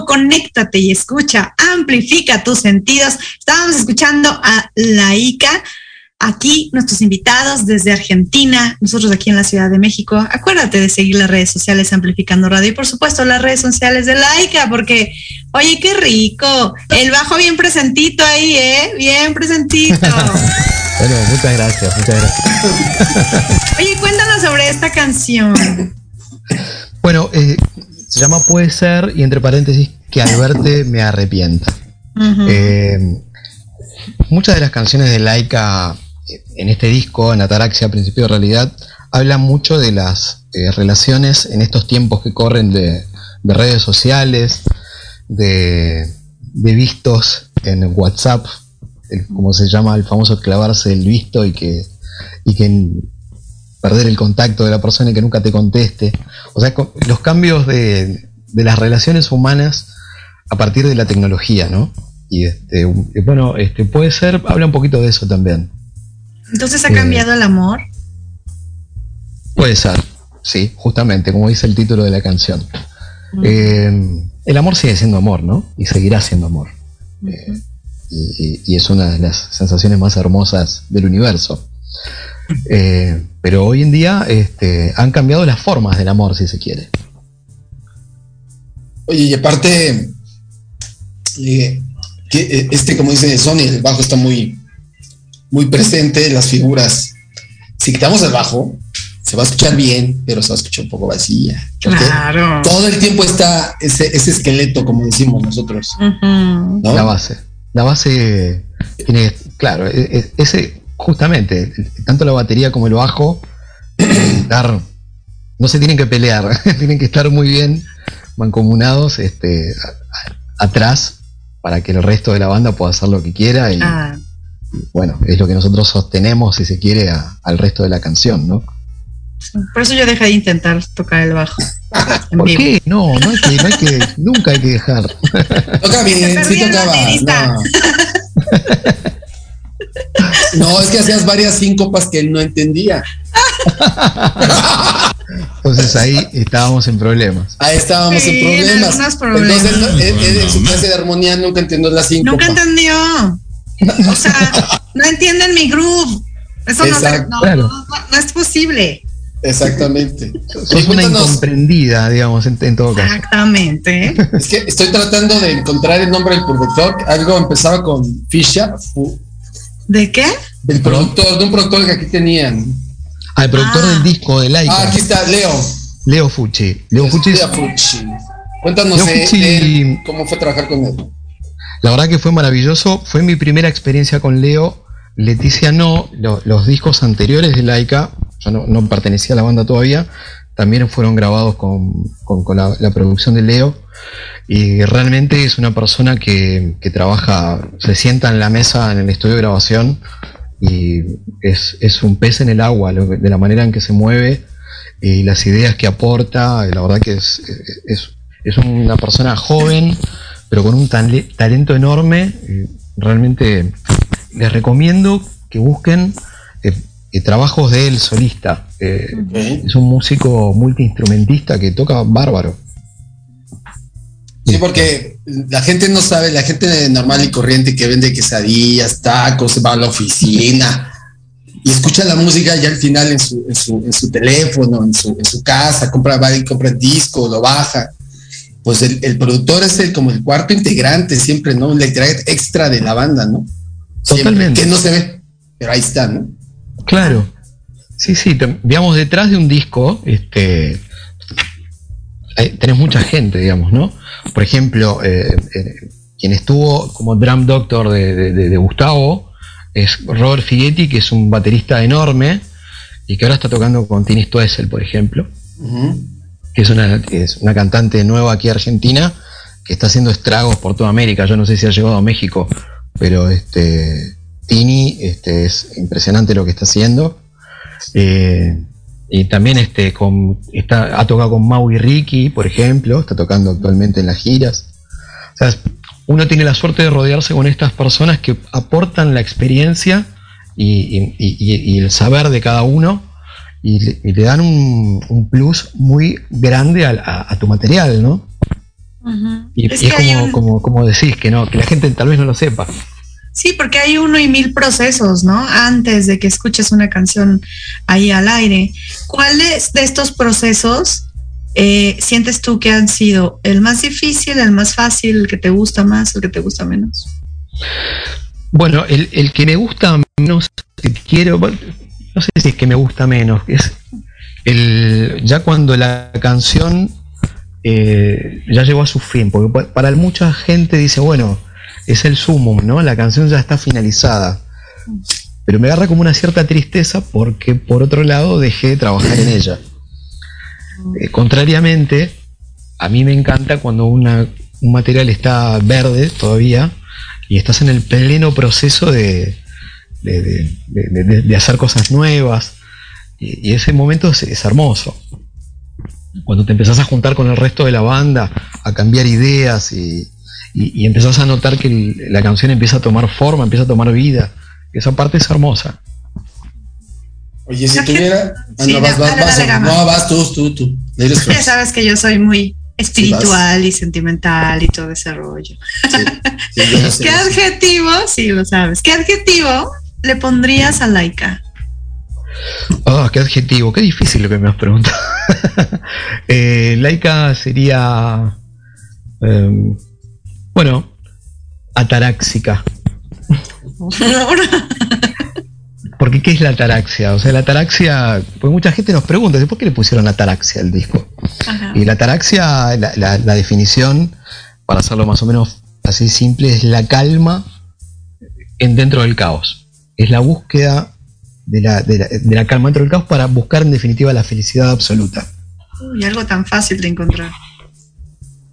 Conéctate y escucha, amplifica tus sentidos. Estábamos escuchando a Laika aquí nuestros invitados desde Argentina, nosotros aquí en la Ciudad de México. Acuérdate de seguir las redes sociales Amplificando Radio y por supuesto las redes sociales de Laika, porque, oye, qué rico. El bajo bien presentito ahí, ¿eh? Bien presentito. bueno, muchas gracias, muchas gracias. oye, cuéntanos sobre esta canción. Bueno, eh, se llama Puede ser y entre paréntesis que al verte me arrepienta. Eh, muchas de las canciones de Laika en este disco, en Ataraxia, Principio de Realidad, habla mucho de las eh, relaciones en estos tiempos que corren de, redes sociales, de, vistos en WhatsApp, como se llama el famoso clavarse el visto y que, y que perder el contacto de la persona y que nunca te conteste. O sea, los cambios de, de las relaciones humanas a partir de la tecnología, ¿no? Y este, bueno, este puede ser, habla un poquito de eso también. Entonces ha cambiado el amor. Puede ser, sí, justamente, como dice el título de la canción. Eh, el amor sigue siendo amor, ¿no? Y seguirá siendo amor. Eh, y, es una de las sensaciones más hermosas del universo. Eh, pero hoy en día este, han cambiado las formas del amor, si se quiere. Oye, y aparte, este, como dice Sony, el bajo está muy, muy presente las figuras. Si quitamos el bajo, se va a escuchar bien, pero se va a escuchar un poco vacía. Claro. Todo el tiempo está ese, esqueleto, como decimos nosotros. La base. La base tiene, claro, e, e, ese, justamente, tanto la batería como el bajo, dar, no se tienen que pelear, tienen que estar muy bien mancomunados este, atrás para que el resto de la banda pueda hacer lo que quiera y, ah bueno, es lo que nosotros sostenemos, si se quiere, al resto de la canción, ¿no? Por eso yo dejé de intentar tocar el bajo. ¿Por qué? No, no hay que, no hay que, nunca hay que dejar. Toca bien, sí tocaba. No. no, es que hacías varias síncopas que él no entendía. Entonces ahí estábamos en problemas. Ahí estábamos en problemas. Entonces él, en su clase de armonía nunca entendió la síncopa. Nunca entendió. O sea, no entienden mi groove. Eso no, es posible. Exactamente. Es una incomprendida, digamos, en, todo caso. Exactamente. Es que estoy tratando de encontrar el nombre del productor. Algo empezaba con Fisher. ¿De qué? Del productor, de un productor que aquí tenían. Ah, el productor del ah. disco de Laika. Ah, aquí está, Leo. Leo Fucci. Leo Fucci. Leo Fucci. Cuéntanos eh, cómo fue trabajar con él. La verdad que fue maravilloso, fue mi primera experiencia con Leo. Leticia no, los discos anteriores de Laika, yo no, pertenecía a la banda todavía, también fueron grabados con, la, producción de Leo. Y realmente es una persona que, trabaja, se sienta en la mesa en el estudio de grabación y es, un pez en el agua, de la manera en que se mueve y las ideas que aporta. La verdad que es, es una persona joven pero con un talento enorme. Realmente les recomiendo que busquen eh, eh, trabajos de él solista. Eh, es un músico multiinstrumentista que toca bárbaro. Sí, porque la gente no sabe, la gente normal y corriente que vende quesadillas, tacos, va a la oficina y escucha la música ya al final en su, en su, teléfono, en su, en su, casa, compra, va y compra el disco, lo baja pues el, productor es el, como el cuarto integrante siempre, ¿no? Un extra de la banda, ¿no? Totalmente. que no se ve, pero ahí está, ¿no? Claro. Sí, sí, digamos, detrás de un disco, este, tenés mucha gente, digamos, ¿no? Por ejemplo, eh, eh, quien estuvo como drum doctor de, Gustavo es Robert Figuetti, que es un baterista enorme y que ahora está tocando con Tini Stoessel, por ejemplo que es una, es una cantante nueva aquí argentina, que está haciendo estragos por toda América. Yo no sé si ha llegado a México, pero este Tini este, es impresionante lo que está haciendo. Eh, y también este, con, está, ha tocado con Mau y Ricky, por ejemplo, está tocando actualmente en las giras. O sea, uno tiene la suerte de rodearse con estas personas que aportan la experiencia y el saber de cada uno y le, dan un, plus muy grande a, tu material, ¿no? Y es, como, como, como decís, que no, que la gente tal vez no lo sepa. Sí, porque hay uno y mil procesos, ¿no? Antes de que escuches una canción ahí al aire. ¿Cuáles de estos procesos eh, sientes tú que han sido el más difícil, el más fácil, el que te gusta más, el que te gusta menos? Bueno, el, que me gusta menos, quiero, no sé si es que me gusta menos, es el, ya cuando la canción eh, ya llegó a su fin, porque para mucha gente dice, bueno, es el sumo, ¿no? La canción ya está finalizada. Pero me agarra como una cierta tristeza porque por otro lado dejé de trabajar en ella. Eh, contrariamente, a mí me encanta cuando un material está verde todavía y estás en el pleno proceso de, de, hacer cosas nuevas. Y, ese momento es, es, hermoso. Cuando te empezás a juntar con el resto de la banda, a cambiar ideas y, y, empezás a notar que la canción empieza a tomar forma, empieza a tomar vida. Esa parte es hermosa. Oye, si tuviera. no, vas, vas, no, vas tú, tú, tú. Ya sabes que yo soy muy espiritual y sentimental y todo ese rollo. ¿Qué adjetivo? Sí, lo sabes. ¿Qué adjetivo le pondrías a Laika? Oh, qué adjetivo, qué difícil lo que me has preguntado. eh, Laika sería. Em, bueno, ataráxica. Porque ¿qué es la ataraxia? O sea, la ataraxia, pues mucha gente nos pregunta, ¿por qué le pusieron ataraxia al disco? Y la ataraxia, la, definición, para hacerlo más o menos así simple, es la calma en dentro del caos. Es la búsqueda de la, de la calma dentro del caos para buscar en definitiva la felicidad absoluta. Y algo tan fácil de encontrar.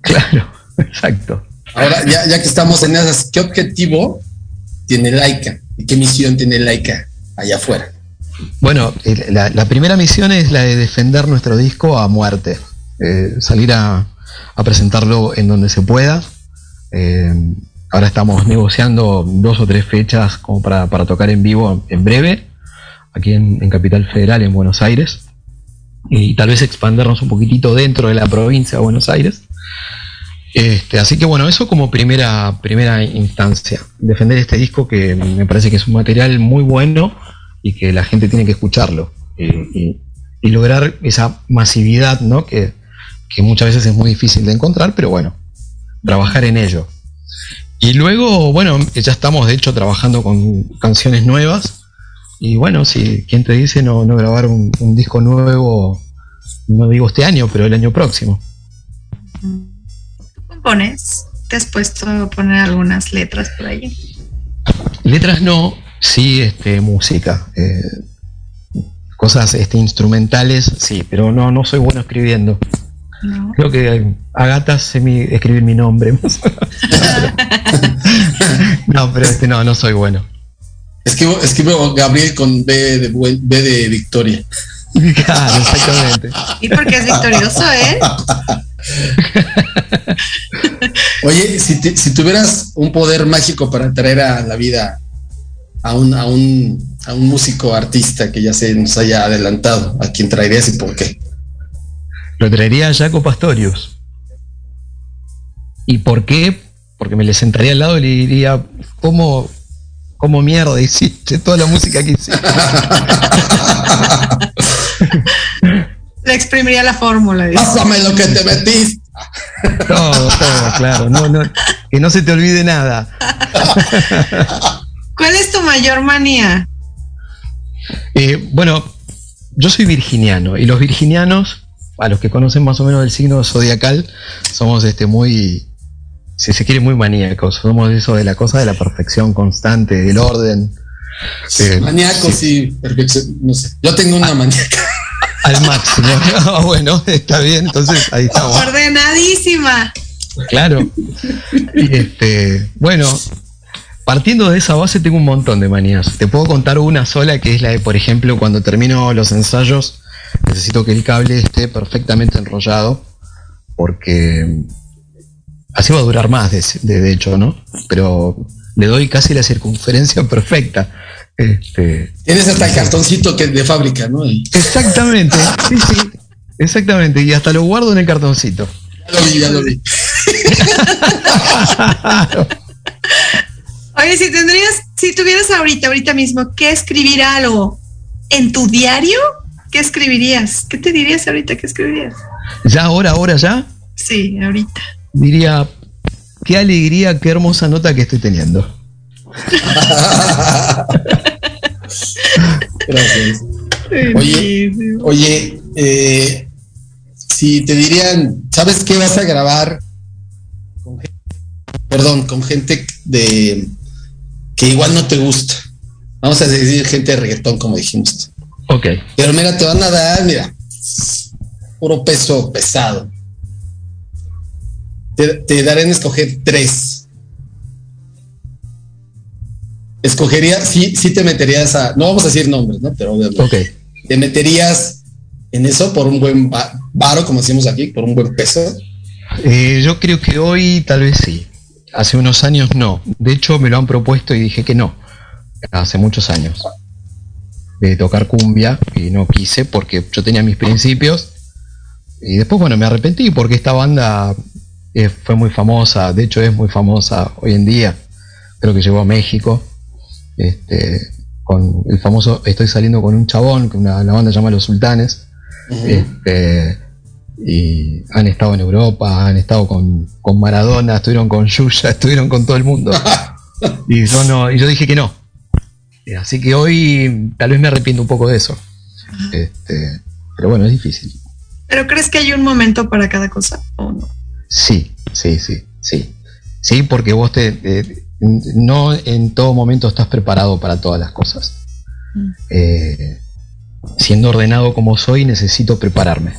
Claro, exacto. Ahora, ya, ya que estamos en esas, ¿qué objetivo tiene Laika? ¿Y qué misión tiene Laika allá afuera? Bueno, la, primera misión es la de defender nuestro disco a muerte. Eh, salir a, presentarlo en donde se pueda. Eh, ahora estamos negociando dos o tres fechas como para, tocar en vivo en breve, aquí en, Capital Federal, en Buenos Aires. Y tal vez expandernos un poquitito dentro de la provincia de Buenos Aires. Este, así que bueno, eso como primera, primera instancia. Defender este disco que me parece que es un material muy bueno y que la gente tiene que escucharlo. y, lograr esa masividad, ¿no? Que, muchas veces es muy difícil de encontrar, pero bueno, trabajar en ello. Y luego, bueno, ya estamos de hecho trabajando con canciones nuevas. Y bueno, si quien te dice no, no grabar un, un disco nuevo, no digo este año, pero el año próximo pones? ¿Te has puesto a poner algunas letras por ahí? Letras no, sí este, música. Eh, cosas este, instrumentales, sí, pero no, no soy bueno escribiendo. Creo que a gatas sé mi, escribir mi nombre. no, pero este no, no soy bueno. Escribo, escribo Gabriel con B de, B de Victoria. Claro, exactamente. ¿Y porque es victorioso, eh? Oye, si, tuvieras un poder mágico para traer a la vida a un, a un, a un músico artista que ya se nos haya adelantado, ¿a quién traerías y por qué? Lo traería a Jaco Pastorius. ¿Y por qué? Porque me le sentaría al lado y le diría, ¿cómo, cómo mierda hiciste toda la música que hiciste? Le exprimiría la fórmula. Pásame lo que te metiste. Todo, todo, claro. No, no, que no se te olvide nada. ¿Cuál es tu mayor manía? Eh, bueno, yo soy virginiano y los virginianos, a los que conocen más o menos el signo zodiacal, somos este muy, si se quiere, muy maníacos. Somos eso de la cosa de la perfección constante, del orden. Eh, maníacos, sí, perfección. No sé. Yo tengo una maníaca al máximo. Ah, bueno, está bien, entonces ahí estamos. Ordenadísima. Claro. Este, bueno, partiendo de esa base tengo un montón de manías. Te puedo contar una sola que es la de, por ejemplo, cuando termino los ensayos, necesito que el cable esté perfectamente enrollado, porque así va a durar más, de hecho, ¿no? Pero le doy casi la circunferencia perfecta. Este, Tienes hasta el cartoncito que de fábrica, ¿no? Exactamente, sí, sí, exactamente. Y hasta lo guardo en el cartoncito. Ya lo vi, ya lo vi. Oye, si tendrías, si tuvieras ahorita, ahorita mismo, que escribir algo en tu diario, ¿qué escribirías? ¿Qué te dirías ahorita que escribirías? ¿Ya ahora, ahora, ya? Sí, ahorita. Diría, qué alegría, qué hermosa nota que estoy teniendo. Gracias. Oye, oye, eh, si te dirían, ¿sabes qué vas a grabar? perdón, con gente de que igual no te gusta. Vamos a decir gente de reggaetón, como dijimos. Ok. Pero mira, te van a dar, mira, puro peso pesado. Te, te daré en escoger tres. Escogería, sí, sí te meterías a, no vamos a decir nombres, ¿no? Pero obviamente. Te meterías en eso por un buen varo, como decimos aquí, por un buen peso. Eh, yo creo que hoy tal vez sí. Hace unos años no. De hecho, me lo han propuesto y dije que no. Hace muchos años. De tocar cumbia y no quise porque yo tenía mis principios. Y después, bueno, me arrepentí porque esta banda eh, fue muy famosa. De hecho, es muy famosa hoy en día. Creo que llegó a México. Este, con el famoso Estoy saliendo con un chabón, que una, la banda llama Los Sultanes. este, y han estado en Europa, han estado con, Maradona, estuvieron con Yuya, estuvieron con todo el mundo. y yo no, y yo dije que no. Eh, así que hoy tal vez me arrepiento un poco de eso. Este, pero bueno, es difícil. ¿Pero crees que hay un momento para cada cosa o no? Sí, sí, sí, sí. Sí, porque vos te, eh, no en todo momento estás preparado para todas las cosas. Mm. Eh, siendo ordenado como soy, necesito prepararme.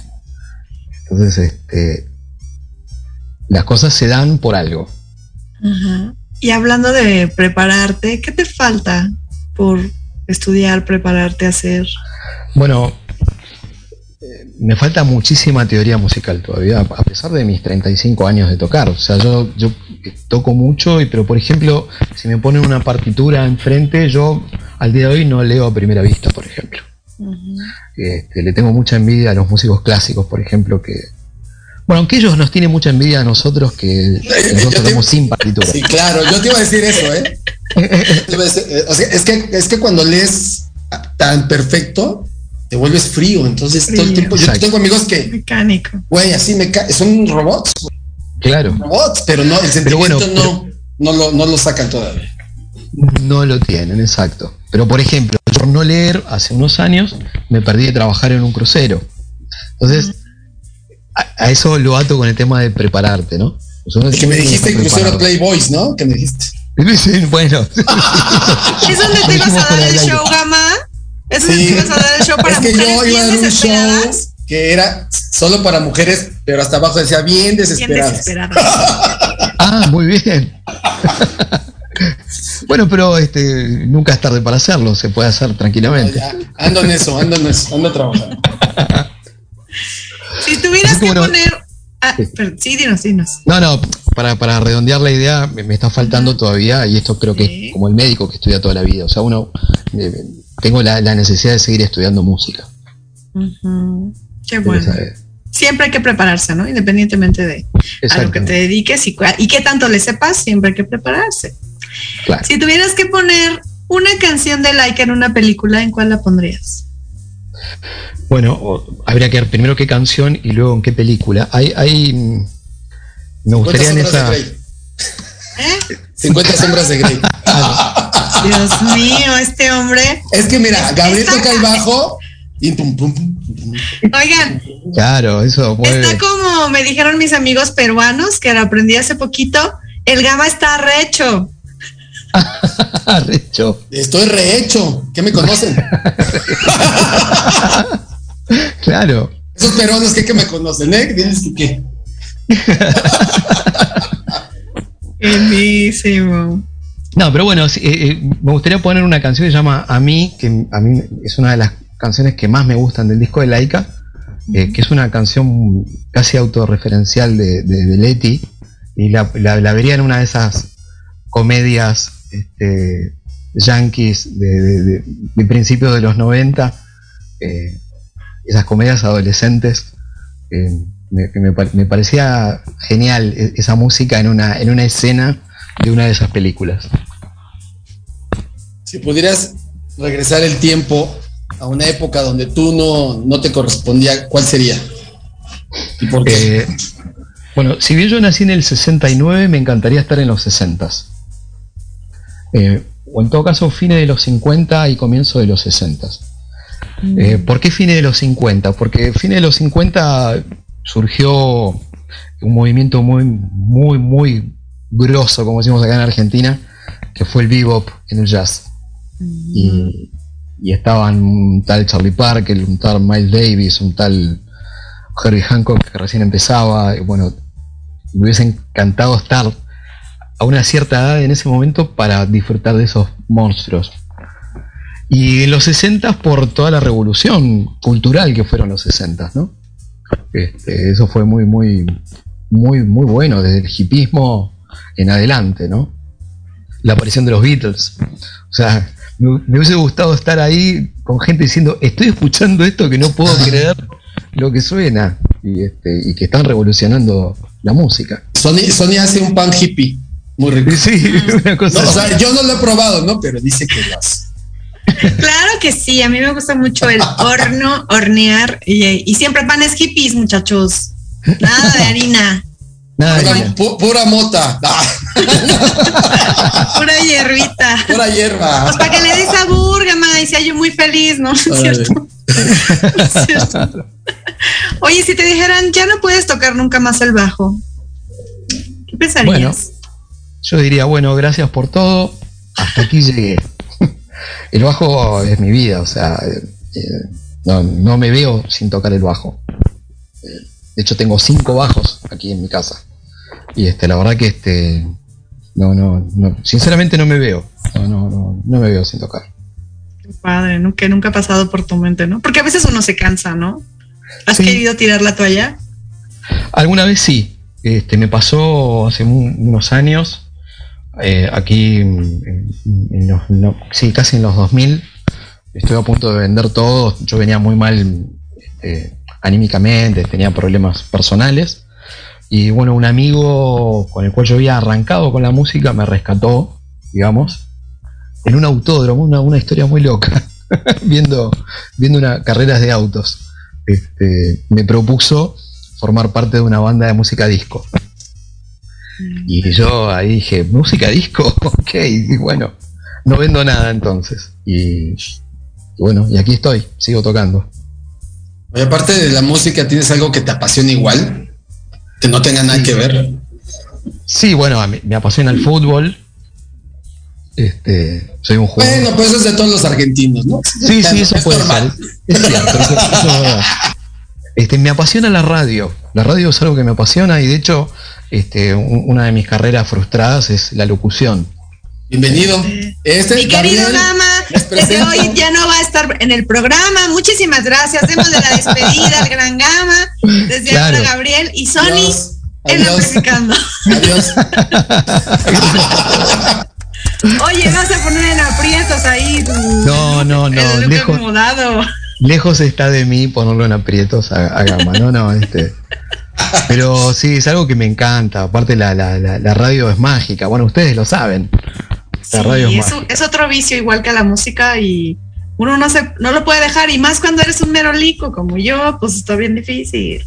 Entonces, este, las cosas se dan por algo. Y hablando de prepararte, ¿qué te falta por estudiar, prepararte a hacer? Bueno, eh, me falta muchísima teoría musical todavía, a pesar de mis 35 años de tocar. O sea, yo, yo toco mucho, y, pero por ejemplo, si me ponen una partitura enfrente, yo al día de hoy no leo a primera vista, por ejemplo. Este, le tengo mucha envidia a los músicos clásicos, por ejemplo, que. Bueno, aunque ellos nos tienen mucha envidia a nosotros que, nosotros tenemos sin partitura. Sí, claro, yo te iba a decir eso, ¿eh? eh es, que, es que cuando lees tan perfecto, te vuelves frío. Entonces, todo el tiempo. Yo tengo amigos que. Mecánico. Güey, así me son robots. Claro. Robots, pero no, el sentimiento no, no, lo, no lo sacan todavía. No lo tienen, exacto. Pero por ejemplo, por no leer hace unos años me perdí de trabajar en un crucero. Entonces, a, eso lo ato con el tema de prepararte, ¿no? Es que me dijiste crucero Playboys, ¿no? Que me dijiste. bueno. ¿Es donde te ibas a dar el show, Gama? ¿Es donde te ibas a dar el show para es que yo iba a dar un show que era solo para mujeres, pero hasta abajo decía bien desesperadas. Bien desesperadas. ah, muy bien. Bueno, pero este, nunca es tarde para hacerlo, se puede hacer tranquilamente. ando en eso, ando en eso, ando trabajando. si tuvieras que poner. Ah, sí. dinos, dinos. No, no, para, para redondear la idea, me, está faltando todavía, y esto creo que es como el médico que estudia toda la vida. O sea, uno. Eh, tengo la, necesidad de seguir estudiando música. Qué bueno. Siempre hay que prepararse, ¿no? Independientemente de a lo que te dediques y, y qué tanto le sepas, siempre hay que prepararse. Si tuvieras que poner una canción de like en una película, ¿en cuál la pondrías? Bueno, habría que ver primero qué canción y luego en qué película. Hay, hay me gustaría en esa. ¿Eh? 50 sombras de Grey. Dios mío, este hombre. Es que mira, Gabriel toca el bajo y pum, pum, pum, Oigan. Claro, eso Está como me dijeron mis amigos peruanos que lo aprendí hace poquito. El gama está recho. rehecho. Estoy rehecho. ¿Qué me conocen? claro. Esos peruanos que, que me conocen, ¿eh? Tienes que qué. No, pero bueno, eh, eh, me gustaría poner una canción que se llama A mí, que a mí es una de las canciones que más me gustan del disco de Laika, eh, que es una canción casi autorreferencial de, de, Leti, y la, la, vería en una de esas comedias este, yankees de, principios de los 90, eh, esas comedias adolescentes, eh, me, parecía genial e, esa música en una, en una escena de una de esas películas. Si pudieras regresar el tiempo a una época donde tú no, no te correspondía, ¿cuál sería? ¿Y por qué? Eh, bueno, si bien yo nací en el 69, me encantaría estar en los 60. Eh, o en todo caso, fines de los 50 y comienzo de los 60. Mm. Eh, ¿Por qué fines de los 50? Porque fines de los 50 surgió un movimiento muy, muy, muy grosso, como decimos acá en Argentina, que fue el bebop en el jazz. Mm. Y, estaban un tal Charlie Parker, un tal Miles Davis, un tal Herbie Hancock que recién empezaba. Y bueno, me hubiese encantado estar a una cierta edad en ese momento para disfrutar de esos monstruos. Y en los 60 por toda la revolución cultural que fueron los 60, ¿no? Este, eso fue muy, muy, muy, muy bueno, desde el hipismo en adelante, ¿no? La aparición de los Beatles. O sea, me, hubiese gustado estar ahí con gente diciendo, estoy escuchando esto que no puedo creer lo que suena y, este, y que están revolucionando la música. Sony, hace un pan hippie muy rico. Sí, una cosa. o sea, yo no lo he probado, ¿no? Pero dice que lo hace. Claro que sí, a mí me gusta mucho el horno, hornear y, siempre panes hippies, muchachos. Nada de harina. Nada pura, mota. pura hierbita. Pura hierba. Pues para que le des sabor, gama, y sea yo muy feliz, ¿no? ¿Es cierto? cierto? Oye, si te dijeran, ya no puedes tocar nunca más el bajo, ¿qué pensarías? Bueno, yo diría, bueno, gracias por todo, hasta aquí llegué el bajo es mi vida, o sea, eh, no, me veo sin tocar el bajo. De hecho, tengo cinco bajos aquí en mi casa. Y este, la verdad que este, no, no, no sinceramente no me veo. No, no, no, no me veo sin tocar. Qué padre, que nunca ha pasado por tu mente, ¿no? Porque a veces uno se cansa, ¿no? ¿Has querido tirar la toalla? Alguna vez sí. Este, me pasó hace unos años eh, aquí, en, sí, casi en los 2000, estoy a punto de vender todo. Yo venía muy mal este, anímicamente, tenía problemas personales. Y bueno, un amigo con el cual yo había arrancado con la música me rescató, digamos, en un autódromo, una, historia muy loca, viendo, viendo una, carreras de autos. Este, me propuso formar parte de una banda de música disco. Y yo ahí dije, música disco, ok, y bueno, no vendo nada entonces. Y, bueno, y aquí estoy, sigo tocando. Aparte de la música, ¿tienes algo que te apasiona igual? Que no tenga nada que ver. Sí, bueno, me apasiona el fútbol. Este, soy un jugador. Bueno, pues eso es de todos los argentinos, ¿no? Sí, sí, eso puede ser. Es cierto, Este, me apasiona la radio. La radio es algo que me apasiona y de hecho este, una de mis carreras frustradas es la locución. Bienvenido. Este, Mi querido Gama, desde hoy ya no va a estar en el programa. Muchísimas gracias. Démosle la despedida al gran Gama. Desde ahora Gabriel y Sony en amplificando. Adiós. Oye, vas a poner en aprietos ahí. no, no, no. lejos, lejos está de mí ponerlo en aprietos a, a Gama. No, no, este. Pero sí, es algo que me encanta. Aparte, la, radio es mágica. Bueno, ustedes lo saben. La radio es, es, otro vicio igual que la música y uno no, se, no lo puede dejar. Y más cuando eres un merolico como yo, pues está bien difícil.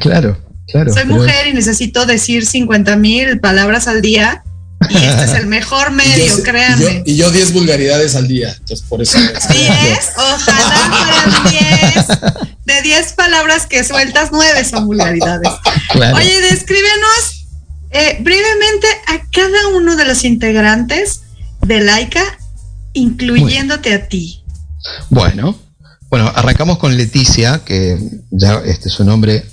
Claro, claro. Soy mujer y necesito decir 50 mil palabras al día. Y este es el mejor medio, créanme. Y yo 10 vulgaridades al día, entonces por eso. 10, ojalá fueran 10 de 10 palabras que sueltas, 9 son vulgaridades. Oye, descríbenos eh, brevemente a cada uno de los integrantes de Laika, incluyéndote a ti. Bueno, bueno, arrancamos con Leticia, que ya este, su nombre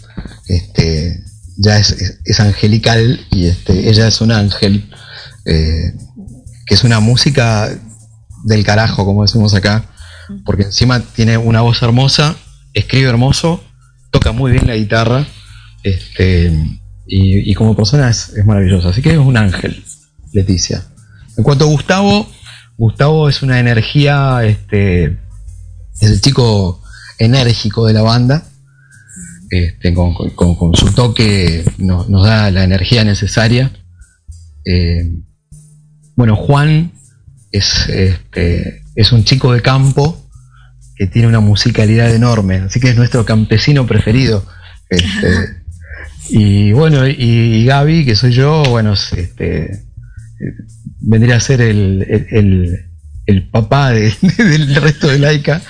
este, ya es, angelical y este, ella es un ángel, eh, que es una música del carajo, como decimos acá, porque encima tiene una voz hermosa escribe hermoso, toca muy bien la guitarra, este, y, como persona es, maravillosa. Así que es un ángel, Leticia. En cuanto a Gustavo, Gustavo es una energía, este, es el chico enérgico de la banda. este, con, su toque nos, da la energía necesaria. Eh, bueno, Juan es, este, es un chico de campo que tiene una musicalidad enorme, así que es nuestro campesino preferido. Este, y bueno, y, Gaby, que soy yo, bueno, este, vendría a ser el, papá del resto de Laika,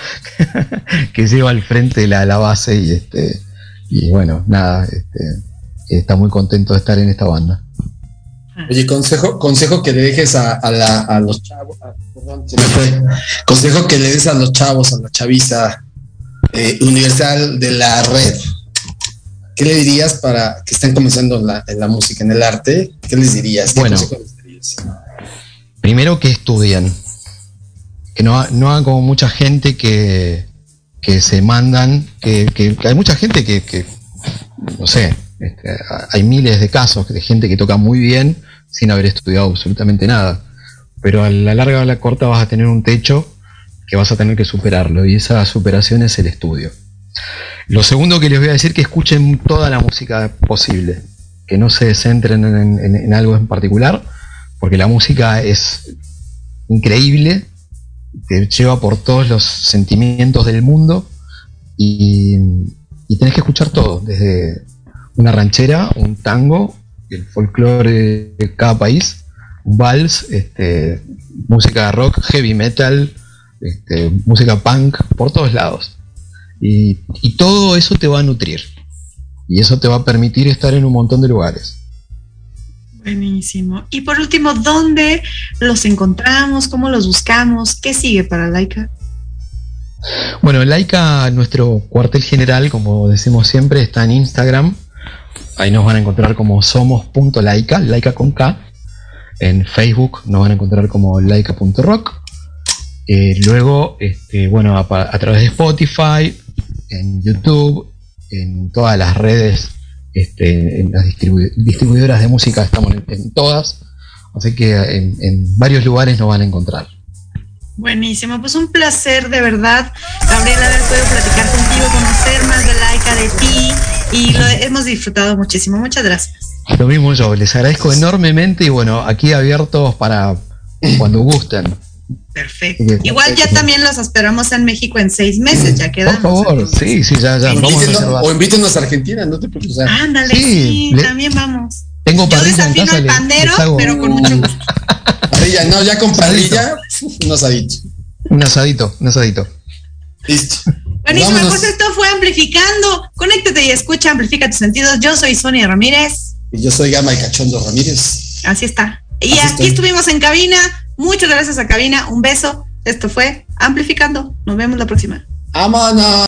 que lleva al frente la, la base y este y bueno, nada, este, está muy contento de estar en esta banda. Oye, consejo, consejo que le dejes a, los chavos, perdón, se me fue. Consejo que le des a los chavos, a la chaviza eh, universal de la red. ¿Qué le dirías para que estén comenzando en la música, en el arte? ¿Qué les dirías? bueno, primero que estudien. Que no, no hagan como mucha gente que, que se mandan, que, hay mucha gente que, no sé, este, hay miles de casos de gente que toca muy bien sin haber estudiado absolutamente nada. Pero a la larga o a la corta vas a tener un techo que vas a tener que superarlo y esa superación es el estudio. Lo segundo que les voy a decir es que escuchen toda la música posible, que no se centren en algo en particular, porque la música es increíble, te lleva por todos los sentimientos del mundo y, y tenés que escuchar todo, desde una ranchera, un tango, el folclore de cada país, un vals, este, música rock, heavy metal, este, música punk, por todos lados. Y, y, todo eso te va a nutrir. Y eso te va a permitir estar en un montón de lugares. Buenísimo. Y por último, ¿dónde los encontramos? ¿Cómo los buscamos? ¿Qué sigue para Laika? Bueno, Laika, nuestro cuartel general, como decimos siempre, está en Instagram. Ahí nos van a encontrar como somos.laika, laika con K. En Facebook nos van a encontrar como laika.rock. Eh, luego, este, bueno, a, través de Spotify, en YouTube, en todas las redes este, en las distribuidoras de música estamos en, todas, así que en, varios lugares nos van a encontrar. Buenísimo, pues un placer de verdad, Gabriela, haber podido platicar contigo, conocer más de Laika, de ti, y lo hemos disfrutado muchísimo. Muchas gracias. Lo mismo yo, les agradezco enormemente y bueno, aquí abiertos para cuando gusten. Perfecto. Igual ya también los esperamos en México en seis meses, ya quedamos. Por favor, sí, sí, ya, ya. Vamos a o invítenos a Argentina, no te preocupes. Ándale, sí, también vamos. Tengo Yo desafino al pandero, pero con mucho gusto. Parrilla, no, ya con parrilla, un asadito. Un asadito, un asadito. Listo. Buenísimo, pues esto fue Amplificando. Conéctate y escucha, amplifica tus sentidos. Yo soy Sonia Ramírez. Y yo soy Gama y Cachondo Ramírez. Así está. Y aquí estuvimos en cabina Muchas gracias a Cabina, un beso. Esto fue Amplificando. Nos vemos la próxima. ¡Vámonos!